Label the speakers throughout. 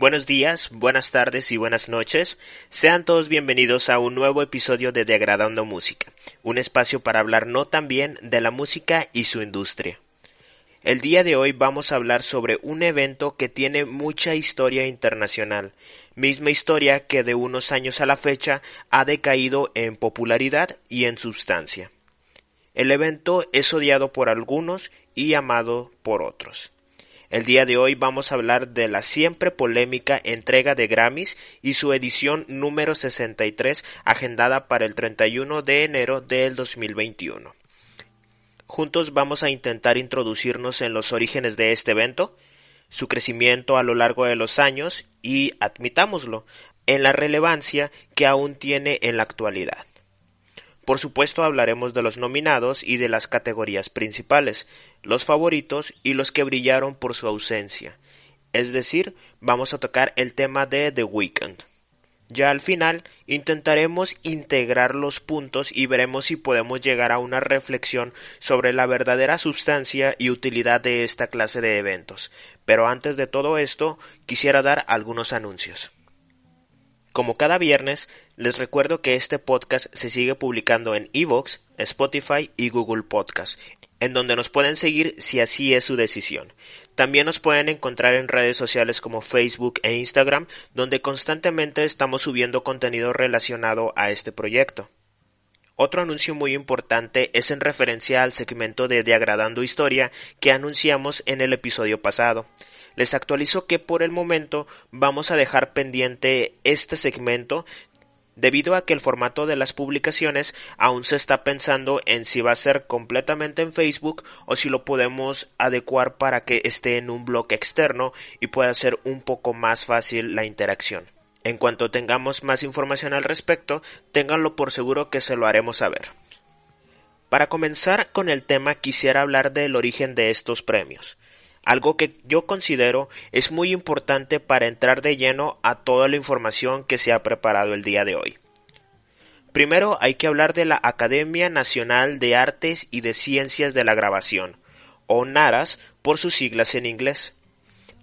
Speaker 1: Buenos días, buenas tardes y buenas noches. Sean todos bienvenidos a un nuevo episodio de Degradando Música, un espacio para hablar no tan bien de la música y su industria. El día de hoy vamos a hablar sobre un evento que tiene mucha historia internacional, misma historia que de unos años a la fecha ha decaído en popularidad y en sustancia. El evento es odiado por algunos y amado por otros. El día de hoy vamos a hablar de la siempre polémica entrega de Grammys y su edición número 63 agendada para el 31 de enero del 2021. Juntos vamos a intentar introducirnos en los orígenes de este evento, su crecimiento a lo largo de los años y, admitámoslo, en la relevancia que aún tiene en la actualidad. Por supuesto hablaremos de los nominados y de las categorías principales, los favoritos y los que brillaron por su ausencia. Es decir, vamos a tocar el tema de The Weeknd. Ya al final intentaremos integrar los puntos y veremos si podemos llegar a una reflexión sobre la verdadera sustancia y utilidad de esta clase de eventos. Pero antes de todo esto, quisiera dar algunos anuncios. Como cada viernes, les recuerdo que este podcast se sigue publicando en Evox, Spotify y Google Podcast, en donde nos pueden seguir si así es su decisión. También nos pueden encontrar en redes sociales como Facebook e Instagram, donde constantemente estamos subiendo contenido relacionado a este proyecto. Otro anuncio muy importante es en referencia al segmento de Diagradando Historia que anunciamos en el episodio pasado les actualizo que por el momento vamos a dejar pendiente este segmento debido a que el formato de las publicaciones aún se está pensando en si va a ser completamente en Facebook o si lo podemos adecuar para que esté en un blog externo y pueda ser un poco más fácil la interacción. En cuanto tengamos más información al respecto, ténganlo por seguro que se lo haremos saber. Para comenzar con el tema quisiera hablar del origen de estos premios algo que yo considero es muy importante para entrar de lleno a toda la información que se ha preparado el día de hoy. Primero hay que hablar de la Academia Nacional de Artes y de Ciencias de la Grabación, o NARAS por sus siglas en inglés.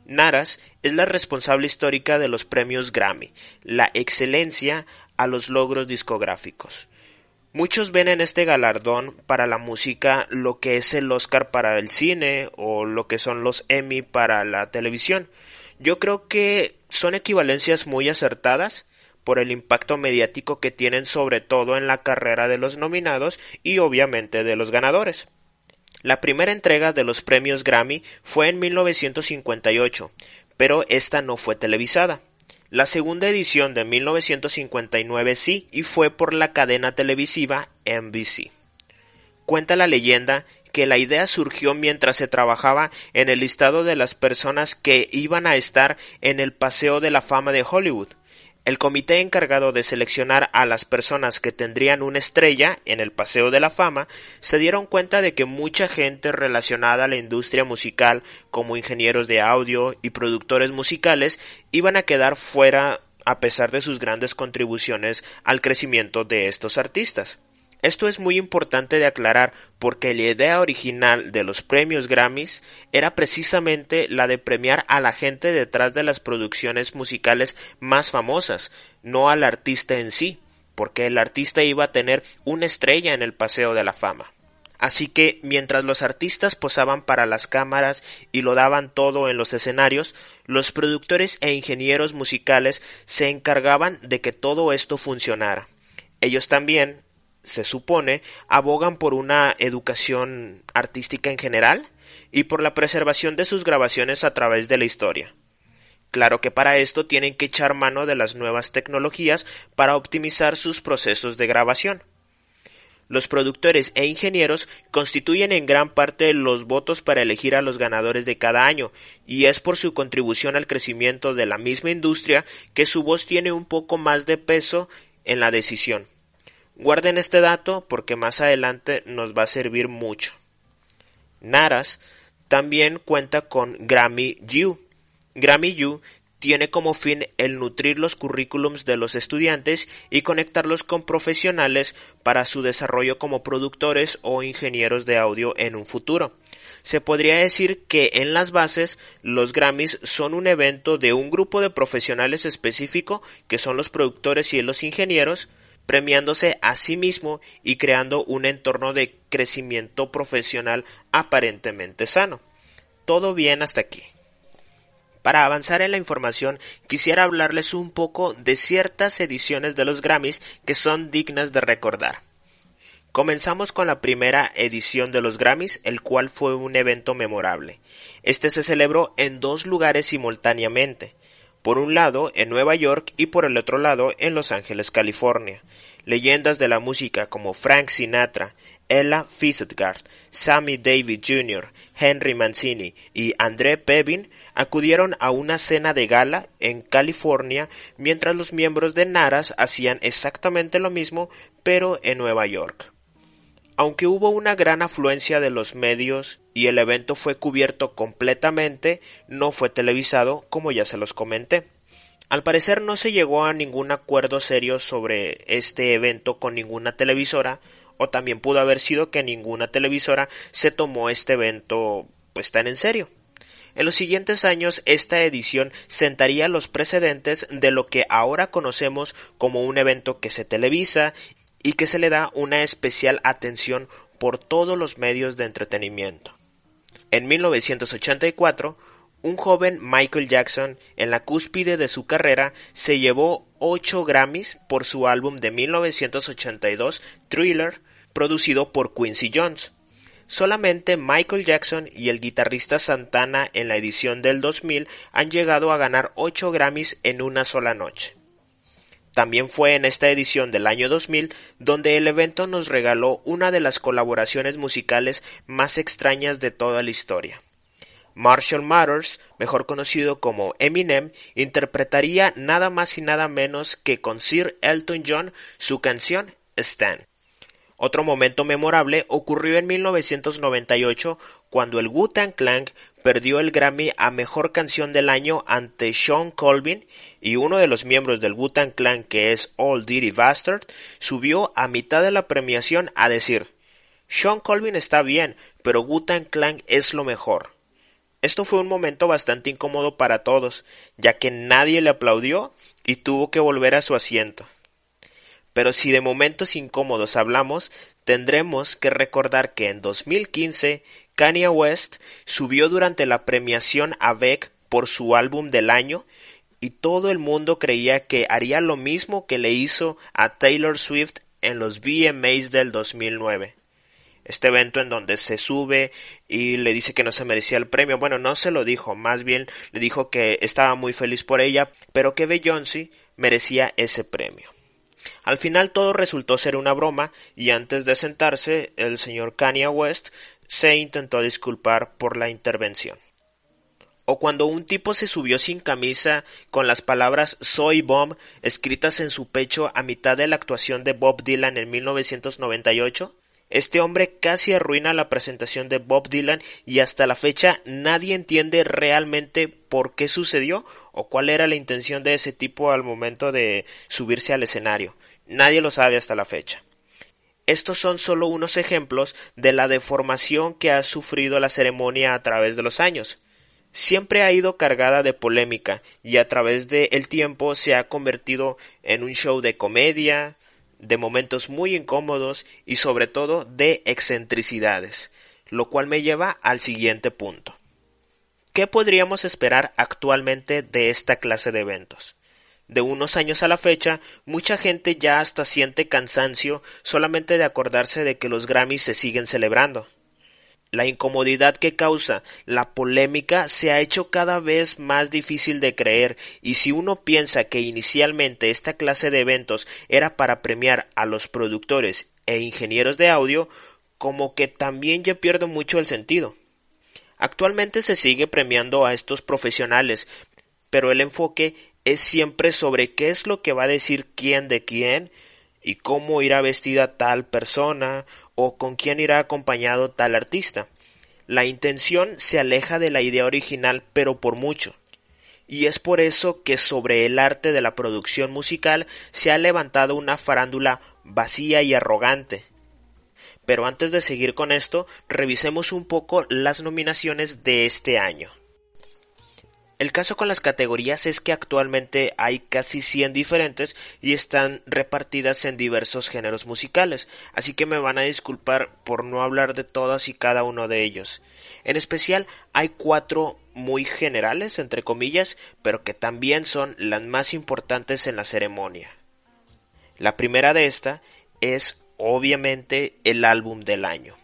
Speaker 1: NARAS es la responsable histórica de los premios Grammy, la excelencia a los logros discográficos. Muchos ven en este galardón para la música lo que es el Oscar para el cine o lo que son los Emmy para la televisión. Yo creo que son equivalencias muy acertadas por el impacto mediático que tienen sobre todo en la carrera de los nominados y obviamente de los ganadores. La primera entrega de los premios Grammy fue en 1958, pero esta no fue televisada. La segunda edición de 1959 sí, y fue por la cadena televisiva NBC. Cuenta la leyenda que la idea surgió mientras se trabajaba en el listado de las personas que iban a estar en el Paseo de la Fama de Hollywood, el comité encargado de seleccionar a las personas que tendrían una estrella en el Paseo de la Fama se dieron cuenta de que mucha gente relacionada a la industria musical, como ingenieros de audio y productores musicales, iban a quedar fuera a pesar de sus grandes contribuciones al crecimiento de estos artistas. Esto es muy importante de aclarar porque la idea original de los premios Grammys era precisamente la de premiar a la gente detrás de las producciones musicales más famosas, no al artista en sí, porque el artista iba a tener una estrella en el Paseo de la Fama. Así que mientras los artistas posaban para las cámaras y lo daban todo en los escenarios, los productores e ingenieros musicales se encargaban de que todo esto funcionara. Ellos también se supone, abogan por una educación artística en general y por la preservación de sus grabaciones a través de la historia. Claro que para esto tienen que echar mano de las nuevas tecnologías para optimizar sus procesos de grabación. Los productores e ingenieros constituyen en gran parte los votos para elegir a los ganadores de cada año, y es por su contribución al crecimiento de la misma industria que su voz tiene un poco más de peso en la decisión. Guarden este dato porque más adelante nos va a servir mucho. Naras también cuenta con Grammy U. Grammy U tiene como fin el nutrir los currículums de los estudiantes y conectarlos con profesionales para su desarrollo como productores o ingenieros de audio en un futuro. Se podría decir que en las bases los Grammys son un evento de un grupo de profesionales específico que son los productores y los ingenieros, premiándose a sí mismo y creando un entorno de crecimiento profesional aparentemente sano. Todo bien hasta aquí. Para avanzar en la información, quisiera hablarles un poco de ciertas ediciones de los Grammys que son dignas de recordar. Comenzamos con la primera edición de los Grammys, el cual fue un evento memorable. Este se celebró en dos lugares simultáneamente, por un lado en Nueva York y por el otro lado en Los Ángeles, California. Leyendas de la música como Frank Sinatra, Ella Fitzgerald, Sammy Davis Jr., Henry Mancini y André Pevin acudieron a una cena de gala en California mientras los miembros de Naras hacían exactamente lo mismo pero en Nueva York. Aunque hubo una gran afluencia de los medios y el evento fue cubierto completamente, no fue televisado como ya se los comenté. Al parecer no se llegó a ningún acuerdo serio sobre este evento con ninguna televisora, o también pudo haber sido que ninguna televisora se tomó este evento pues tan en serio. En los siguientes años esta edición sentaría los precedentes de lo que ahora conocemos como un evento que se televisa y que se le da una especial atención por todos los medios de entretenimiento. En 1984, un joven Michael Jackson, en la cúspide de su carrera, se llevó ocho Grammys por su álbum de 1982, Thriller, producido por Quincy Jones. Solamente Michael Jackson y el guitarrista Santana en la edición del 2000 han llegado a ganar 8 Grammys en una sola noche. También fue en esta edición del año 2000 donde el evento nos regaló una de las colaboraciones musicales más extrañas de toda la historia. Marshall Mathers, mejor conocido como Eminem, interpretaría nada más y nada menos que con Sir Elton John su canción Stan. Otro momento memorable ocurrió en 1998 cuando el Wu-Tang Clan perdió el Grammy a Mejor Canción del Año ante Sean Colvin y uno de los miembros del Wu-Tang Clan que es Old Dirty Bastard subió a mitad de la premiación a decir Sean Colvin está bien, pero Wu-Tang Clan es lo mejor. Esto fue un momento bastante incómodo para todos, ya que nadie le aplaudió y tuvo que volver a su asiento. Pero si de momentos incómodos hablamos, tendremos que recordar que en 2015 Kanye West subió durante la premiación a Beck por su álbum del año y todo el mundo creía que haría lo mismo que le hizo a Taylor Swift en los VMAs del 2009. Este evento en donde se sube y le dice que no se merecía el premio. Bueno, no se lo dijo, más bien le dijo que estaba muy feliz por ella, pero que Beyoncé merecía ese premio. Al final todo resultó ser una broma y antes de sentarse el señor Kanye West se intentó disculpar por la intervención. O cuando un tipo se subió sin camisa con las palabras Soy Bomb escritas en su pecho a mitad de la actuación de Bob Dylan en 1998, este hombre casi arruina la presentación de Bob Dylan y hasta la fecha nadie entiende realmente por qué sucedió o cuál era la intención de ese tipo al momento de subirse al escenario. Nadie lo sabe hasta la fecha. Estos son solo unos ejemplos de la deformación que ha sufrido la ceremonia a través de los años. Siempre ha ido cargada de polémica y a través del tiempo se ha convertido en un show de comedia, de momentos muy incómodos y sobre todo de excentricidades, lo cual me lleva al siguiente punto. ¿Qué podríamos esperar actualmente de esta clase de eventos? De unos años a la fecha, mucha gente ya hasta siente cansancio solamente de acordarse de que los Grammys se siguen celebrando. La incomodidad que causa la polémica se ha hecho cada vez más difícil de creer y si uno piensa que inicialmente esta clase de eventos era para premiar a los productores e ingenieros de audio, como que también ya pierdo mucho el sentido. Actualmente se sigue premiando a estos profesionales, pero el enfoque es siempre sobre qué es lo que va a decir quién de quién y cómo irá vestida tal persona o con quién irá acompañado tal artista. La intención se aleja de la idea original pero por mucho. Y es por eso que sobre el arte de la producción musical se ha levantado una farándula vacía y arrogante. Pero antes de seguir con esto, revisemos un poco las nominaciones de este año. El caso con las categorías es que actualmente hay casi 100 diferentes y están repartidas en diversos géneros musicales, así que me van a disculpar por no hablar de todas y cada uno de ellos. En especial hay cuatro muy generales, entre comillas, pero que también son las más importantes en la ceremonia. La primera de esta es obviamente el álbum del año.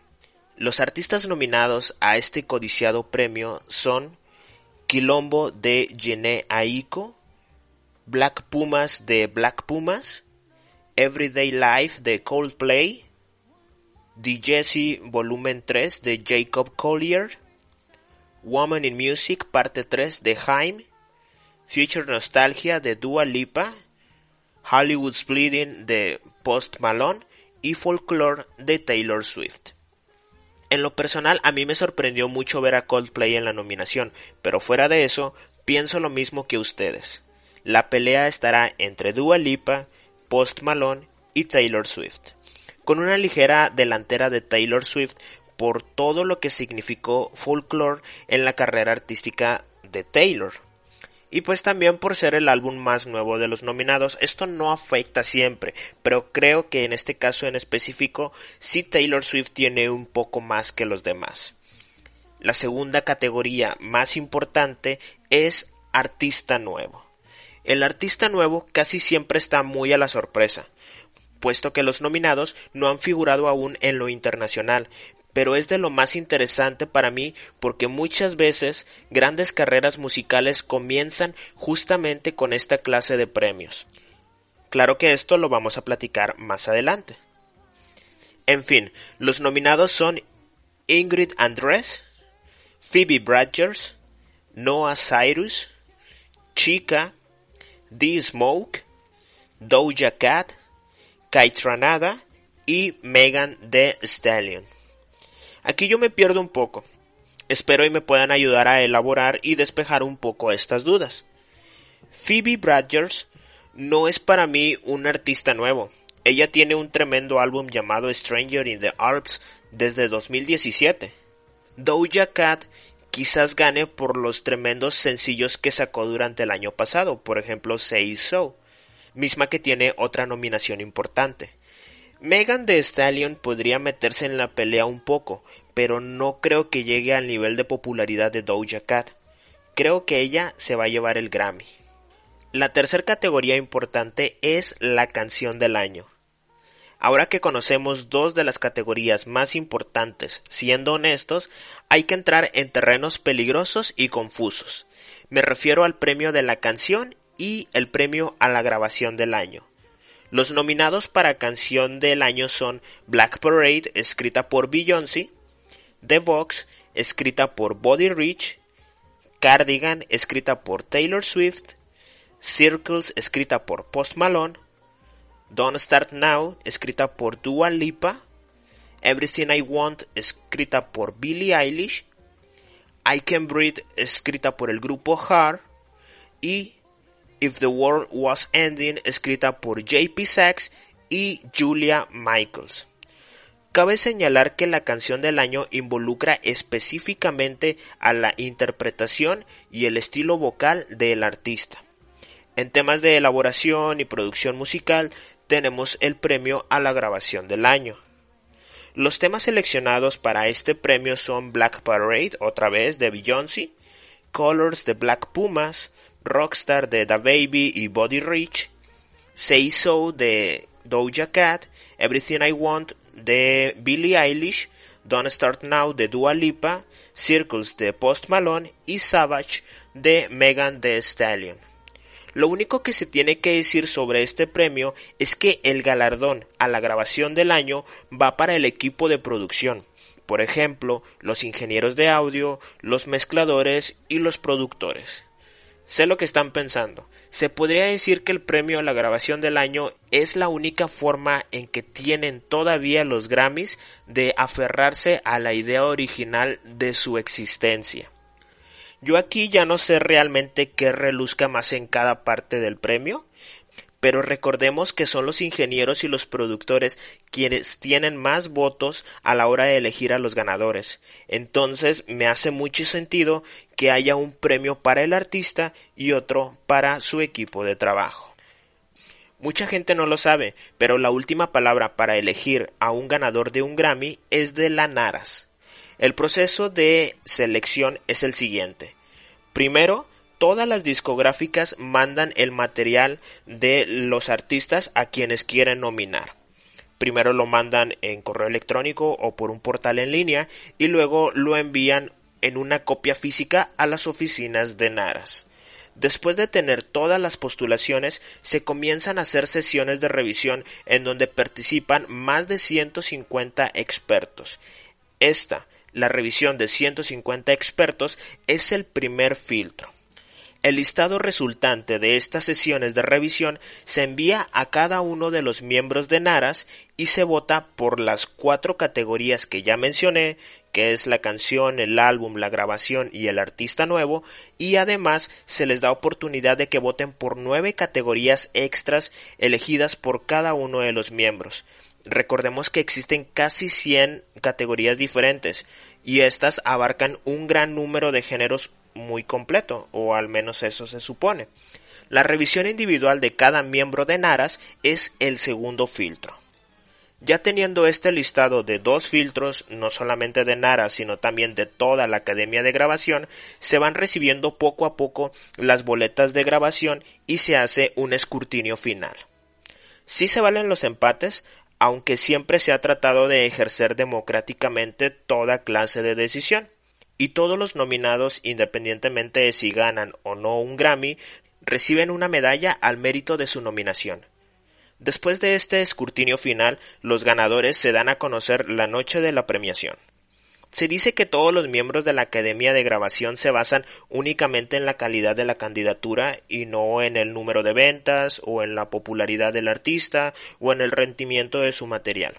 Speaker 1: Los artistas nominados a este codiciado premio son Quilombo de Jene Aiko, Black Pumas de Black Pumas, Everyday Life de Coldplay, The Jesse Volumen 3 de Jacob Collier, Woman in Music Parte 3 de Haim, Future Nostalgia de Dua Lipa, Hollywood's Bleeding de Post Malone y Folklore de Taylor Swift. En lo personal a mí me sorprendió mucho ver a Coldplay en la nominación, pero fuera de eso, pienso lo mismo que ustedes. La pelea estará entre Dua Lipa, Post Malone y Taylor Swift, con una ligera delantera de Taylor Swift por todo lo que significó folklore en la carrera artística de Taylor y pues también por ser el álbum más nuevo de los nominados. Esto no afecta siempre, pero creo que en este caso en específico sí Taylor Swift tiene un poco más que los demás. La segunda categoría más importante es artista nuevo. El artista nuevo casi siempre está muy a la sorpresa, puesto que los nominados no han figurado aún en lo internacional, pero es de lo más interesante para mí porque muchas veces grandes carreras musicales comienzan justamente con esta clase de premios. Claro que esto lo vamos a platicar más adelante. En fin, los nominados son Ingrid Andrés, Phoebe Bradgers, Noah Cyrus, Chica, The Smoke, Doja Cat, Kaitranada y Megan Thee Stallion. Aquí yo me pierdo un poco. Espero y me puedan ayudar a elaborar y despejar un poco estas dudas. Phoebe Bradgers no es para mí un artista nuevo. Ella tiene un tremendo álbum llamado Stranger in the Alps desde 2017. Doja Cat quizás gane por los tremendos sencillos que sacó durante el año pasado, por ejemplo Say So, misma que tiene otra nominación importante. Megan Thee Stallion podría meterse en la pelea un poco, pero no creo que llegue al nivel de popularidad de Doja Cat. Creo que ella se va a llevar el Grammy. La tercera categoría importante es la canción del año. Ahora que conocemos dos de las categorías más importantes, siendo honestos, hay que entrar en terrenos peligrosos y confusos. Me refiero al premio de la canción y el premio a la grabación del año. Los nominados para canción del año son Black Parade, escrita por Beyoncé, The Vox, escrita por Body Rich, Cardigan, escrita por Taylor Swift, Circles, escrita por Post Malone, Don't Start Now, escrita por Dua Lipa, Everything I Want, escrita por Billie Eilish, I Can Breathe, escrita por el grupo Heart, y If the World Was Ending, escrita por JP Sachs y Julia Michaels. Cabe señalar que la canción del año involucra específicamente a la interpretación y el estilo vocal del artista. En temas de elaboración y producción musical tenemos el premio a la grabación del año. Los temas seleccionados para este premio son Black Parade, otra vez de Beyoncé, Colors de Black Pumas, Rockstar de Baby y Body Rich, Say So de Doja Cat, Everything I Want de Billie Eilish, Don't Start Now de Dua Lipa, Circles de Post Malone y Savage de Megan Thee Stallion. Lo único que se tiene que decir sobre este premio es que el galardón a la grabación del año va para el equipo de producción, por ejemplo, los ingenieros de audio, los mezcladores y los productores. Sé lo que están pensando. Se podría decir que el premio a la grabación del año es la única forma en que tienen todavía los Grammys de aferrarse a la idea original de su existencia. Yo aquí ya no sé realmente qué reluzca más en cada parte del premio, pero recordemos que son los ingenieros y los productores quienes tienen más votos a la hora de elegir a los ganadores. Entonces me hace mucho sentido que haya un premio para el artista y otro para su equipo de trabajo. Mucha gente no lo sabe, pero la última palabra para elegir a un ganador de un Grammy es de la Naras. El proceso de selección es el siguiente. Primero, todas las discográficas mandan el material de los artistas a quienes quieren nominar. Primero lo mandan en correo electrónico o por un portal en línea y luego lo envían en una copia física a las oficinas de Naras. Después de tener todas las postulaciones, se comienzan a hacer sesiones de revisión en donde participan más de 150 expertos. Esta, la revisión de 150 expertos, es el primer filtro. El listado resultante de estas sesiones de revisión se envía a cada uno de los miembros de Naras y se vota por las cuatro categorías que ya mencioné, que es la canción, el álbum, la grabación y el artista nuevo, y además se les da oportunidad de que voten por nueve categorías extras elegidas por cada uno de los miembros. Recordemos que existen casi 100 categorías diferentes y estas abarcan un gran número de géneros muy completo, o al menos eso se supone. La revisión individual de cada miembro de Naras es el segundo filtro. Ya teniendo este listado de dos filtros, no solamente de Naras, sino también de toda la academia de grabación, se van recibiendo poco a poco las boletas de grabación y se hace un escrutinio final. Si se valen los empates, aunque siempre se ha tratado de ejercer democráticamente toda clase de decisión y todos los nominados, independientemente de si ganan o no un Grammy, reciben una medalla al mérito de su nominación. Después de este escrutinio final, los ganadores se dan a conocer la noche de la premiación. Se dice que todos los miembros de la Academia de Grabación se basan únicamente en la calidad de la candidatura y no en el número de ventas o en la popularidad del artista o en el rendimiento de su material.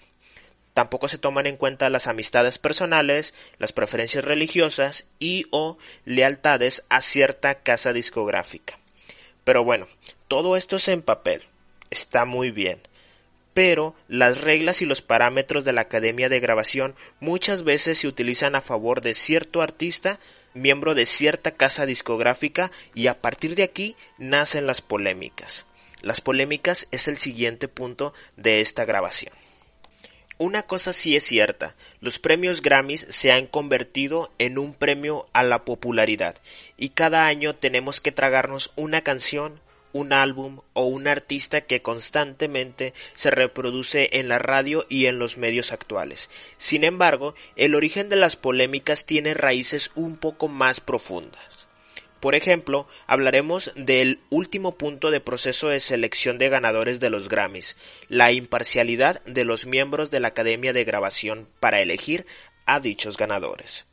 Speaker 1: Tampoco se toman en cuenta las amistades personales, las preferencias religiosas y o lealtades a cierta casa discográfica. Pero bueno, todo esto es en papel. Está muy bien. Pero las reglas y los parámetros de la Academia de Grabación muchas veces se utilizan a favor de cierto artista, miembro de cierta casa discográfica, y a partir de aquí nacen las polémicas. Las polémicas es el siguiente punto de esta grabación. Una cosa sí es cierta, los premios Grammys se han convertido en un premio a la popularidad y cada año tenemos que tragarnos una canción, un álbum o un artista que constantemente se reproduce en la radio y en los medios actuales. Sin embargo, el origen de las polémicas tiene raíces un poco más profundas. Por ejemplo, hablaremos del último punto de proceso de selección de ganadores de los Grammys, la imparcialidad de los miembros de la Academia de Grabación para elegir a dichos ganadores.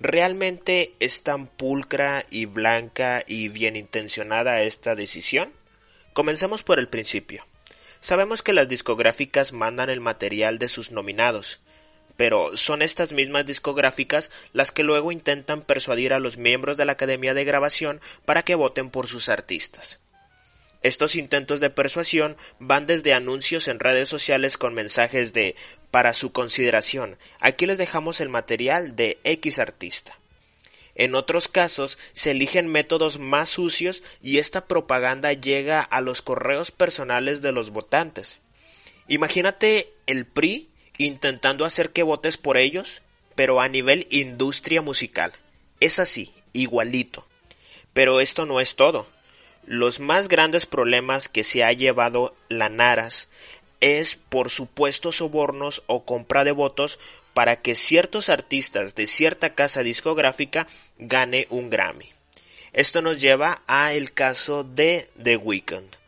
Speaker 1: ¿Realmente es tan pulcra y blanca y bien intencionada esta decisión? Comencemos por el principio. Sabemos que las discográficas mandan el material de sus nominados, pero son estas mismas discográficas las que luego intentan persuadir a los miembros de la Academia de Grabación para que voten por sus artistas. Estos intentos de persuasión van desde anuncios en redes sociales con mensajes de para su consideración, aquí les dejamos el material de X artista. En otros casos se eligen métodos más sucios y esta propaganda llega a los correos personales de los votantes. Imagínate el PRI intentando hacer que votes por ellos, pero a nivel industria musical. Es así, igualito. Pero esto no es todo. Los más grandes problemas que se ha llevado la Naras es por supuestos sobornos o compra de votos para que ciertos artistas de cierta casa discográfica gane un Grammy. Esto nos lleva a el caso de The Weeknd.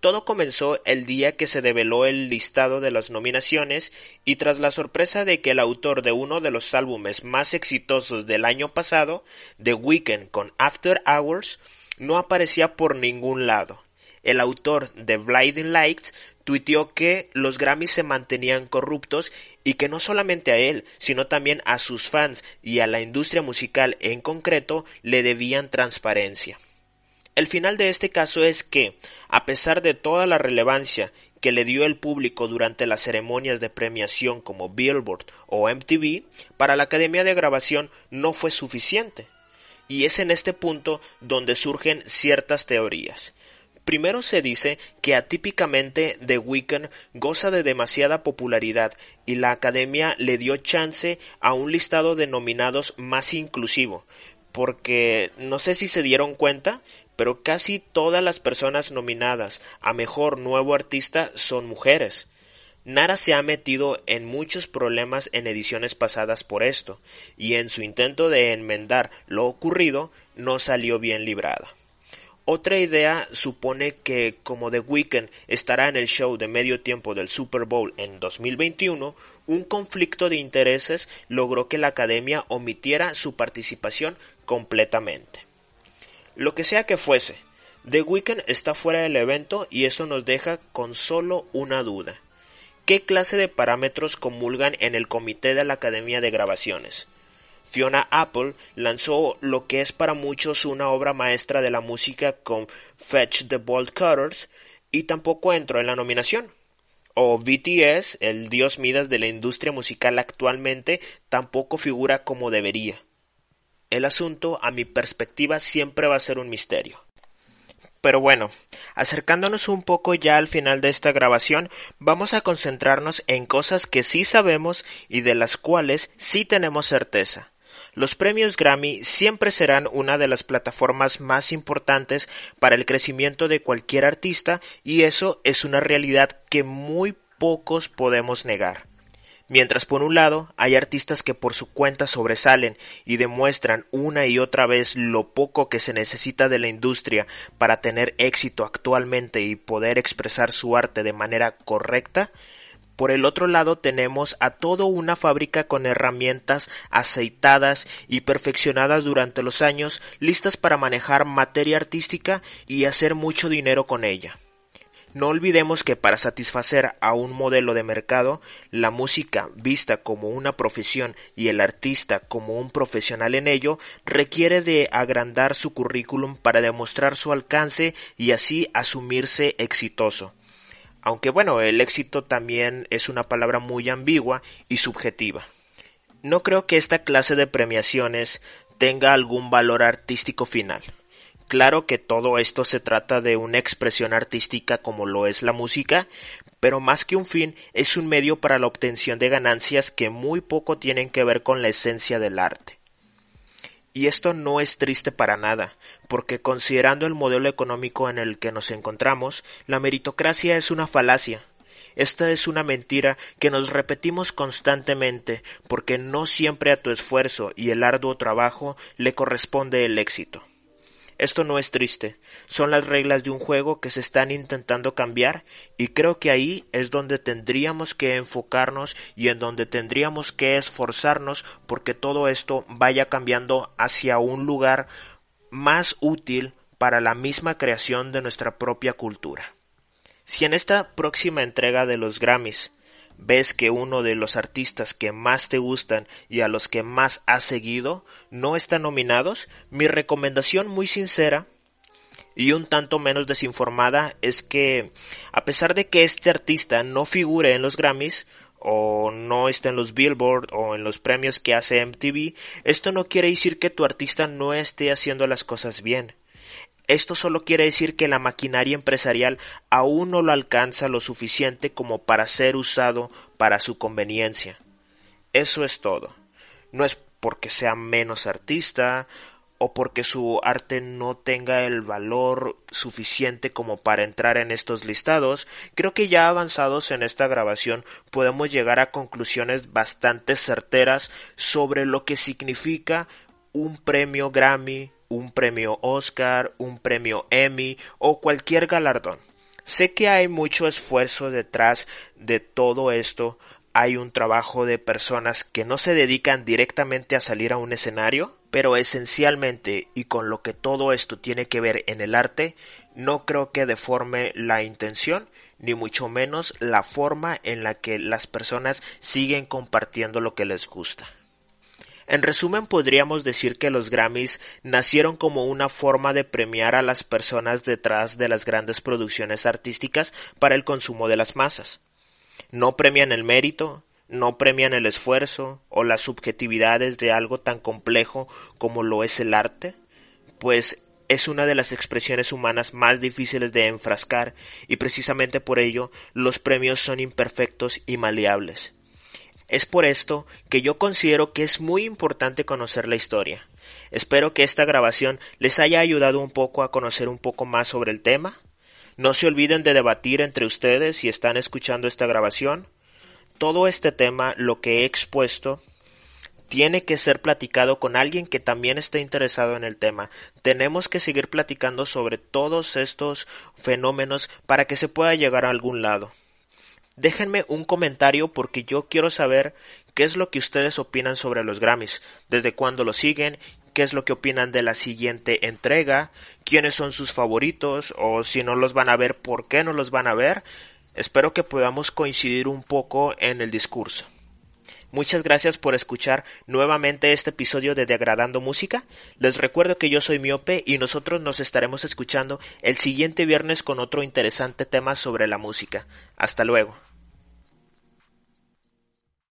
Speaker 1: Todo comenzó el día que se develó el listado de las nominaciones y tras la sorpresa de que el autor de uno de los álbumes más exitosos del año pasado, The Weeknd con After Hours, no aparecía por ningún lado. El autor de Blinding Lights tuiteó que los Grammys se mantenían corruptos y que no solamente a él, sino también a sus fans y a la industria musical en concreto le debían transparencia. El final de este caso es que, a pesar de toda la relevancia que le dio el público durante las ceremonias de premiación como Billboard o MTV, para la Academia de Grabación no fue suficiente. Y es en este punto donde surgen ciertas teorías. Primero se dice que atípicamente The Weeknd goza de demasiada popularidad y la Academia le dio chance a un listado de nominados más inclusivo, porque no sé si se dieron cuenta, pero casi todas las personas nominadas a Mejor Nuevo Artista son mujeres. Nara se ha metido en muchos problemas en ediciones pasadas por esto, y en su intento de enmendar lo ocurrido no salió bien librada. Otra idea supone que como The Weeknd estará en el show de medio tiempo del Super Bowl en 2021, un conflicto de intereses logró que la academia omitiera su participación completamente. Lo que sea que fuese, The Weeknd está fuera del evento y esto nos deja con solo una duda. ¿Qué clase de parámetros comulgan en el comité de la Academia de Grabaciones? Fiona Apple lanzó lo que es para muchos una obra maestra de la música con Fetch the Bolt Cutters y tampoco entró en la nominación. O BTS, el dios Midas de la industria musical actualmente, tampoco figura como debería. El asunto, a mi perspectiva, siempre va a ser un misterio. Pero bueno, acercándonos un poco ya al final de esta grabación, vamos a concentrarnos en cosas que sí sabemos y de las cuales sí tenemos certeza. Los premios Grammy siempre serán una de las plataformas más importantes para el crecimiento de cualquier artista y eso es una realidad que muy pocos podemos negar. Mientras por un lado hay artistas que por su cuenta sobresalen y demuestran una y otra vez lo poco que se necesita de la industria para tener éxito actualmente y poder expresar su arte de manera correcta, por el otro lado tenemos a toda una fábrica con herramientas aceitadas y perfeccionadas durante los años, listas para manejar materia artística y hacer mucho dinero con ella. No olvidemos que para satisfacer a un modelo de mercado, la música vista como una profesión y el artista como un profesional en ello requiere de agrandar su currículum para demostrar su alcance y así asumirse exitoso. Aunque bueno, el éxito también es una palabra muy ambigua y subjetiva. No creo que esta clase de premiaciones tenga algún valor artístico final. Claro que todo esto se trata de una expresión artística como lo es la música, pero más que un fin es un medio para la obtención de ganancias que muy poco tienen que ver con la esencia del arte. Y esto no es triste para nada, porque considerando el modelo económico en el que nos encontramos, la meritocracia es una falacia. Esta es una mentira que nos repetimos constantemente, porque no siempre a tu esfuerzo y el arduo trabajo le corresponde el éxito. Esto no es triste, son las reglas de un juego que se están intentando cambiar y creo que ahí es donde tendríamos que enfocarnos y en donde tendríamos que esforzarnos porque todo esto vaya cambiando hacia un lugar más útil para la misma creación de nuestra propia cultura. Si en esta próxima entrega de los Grammys ves que uno de los artistas que más te gustan y a los que más has seguido no están nominados, mi recomendación muy sincera y un tanto menos desinformada es que a pesar de que este artista no figure en los Grammys o no esté en los Billboard o en los premios que hace MTV, esto no quiere decir que tu artista no esté haciendo las cosas bien. Esto solo quiere decir que la maquinaria empresarial aún no lo alcanza lo suficiente como para ser usado para su conveniencia. Eso es todo. No es porque sea menos artista o porque su arte no tenga el valor suficiente como para entrar en estos listados, creo que ya avanzados en esta grabación podemos llegar a conclusiones bastante certeras sobre lo que significa un premio Grammy un premio Oscar, un premio Emmy o cualquier galardón. Sé que hay mucho esfuerzo detrás de todo esto, hay un trabajo de personas que no se dedican directamente a salir a un escenario, pero esencialmente y con lo que todo esto tiene que ver en el arte, no creo que deforme la intención ni mucho menos la forma en la que las personas siguen compartiendo lo que les gusta. En resumen, podríamos decir que los Grammys nacieron como una forma de premiar a las personas detrás de las grandes producciones artísticas para el consumo de las masas. No premian el mérito, no premian el esfuerzo o las subjetividades de algo tan complejo como lo es el arte, pues es una de las expresiones humanas más difíciles de enfrascar y precisamente por ello los premios son imperfectos y maleables. Es por esto que yo considero que es muy importante conocer la historia. Espero que esta grabación les haya ayudado un poco a conocer un poco más sobre el tema. No se olviden de debatir entre ustedes si están escuchando esta grabación. Todo este tema, lo que he expuesto, tiene que ser platicado con alguien que también esté interesado en el tema. Tenemos que seguir platicando sobre todos estos fenómenos para que se pueda llegar a algún lado. Déjenme un comentario porque yo quiero saber qué es lo que ustedes opinan sobre los Grammys, desde cuándo los siguen, qué es lo que opinan de la siguiente entrega, quiénes son sus favoritos o si no los van a ver, por qué no los van a ver. Espero que podamos coincidir un poco en el discurso. Muchas gracias por escuchar nuevamente este episodio de Degradando Música. Les recuerdo que yo soy Miope y nosotros nos estaremos escuchando el siguiente viernes con otro interesante tema sobre la música. Hasta luego.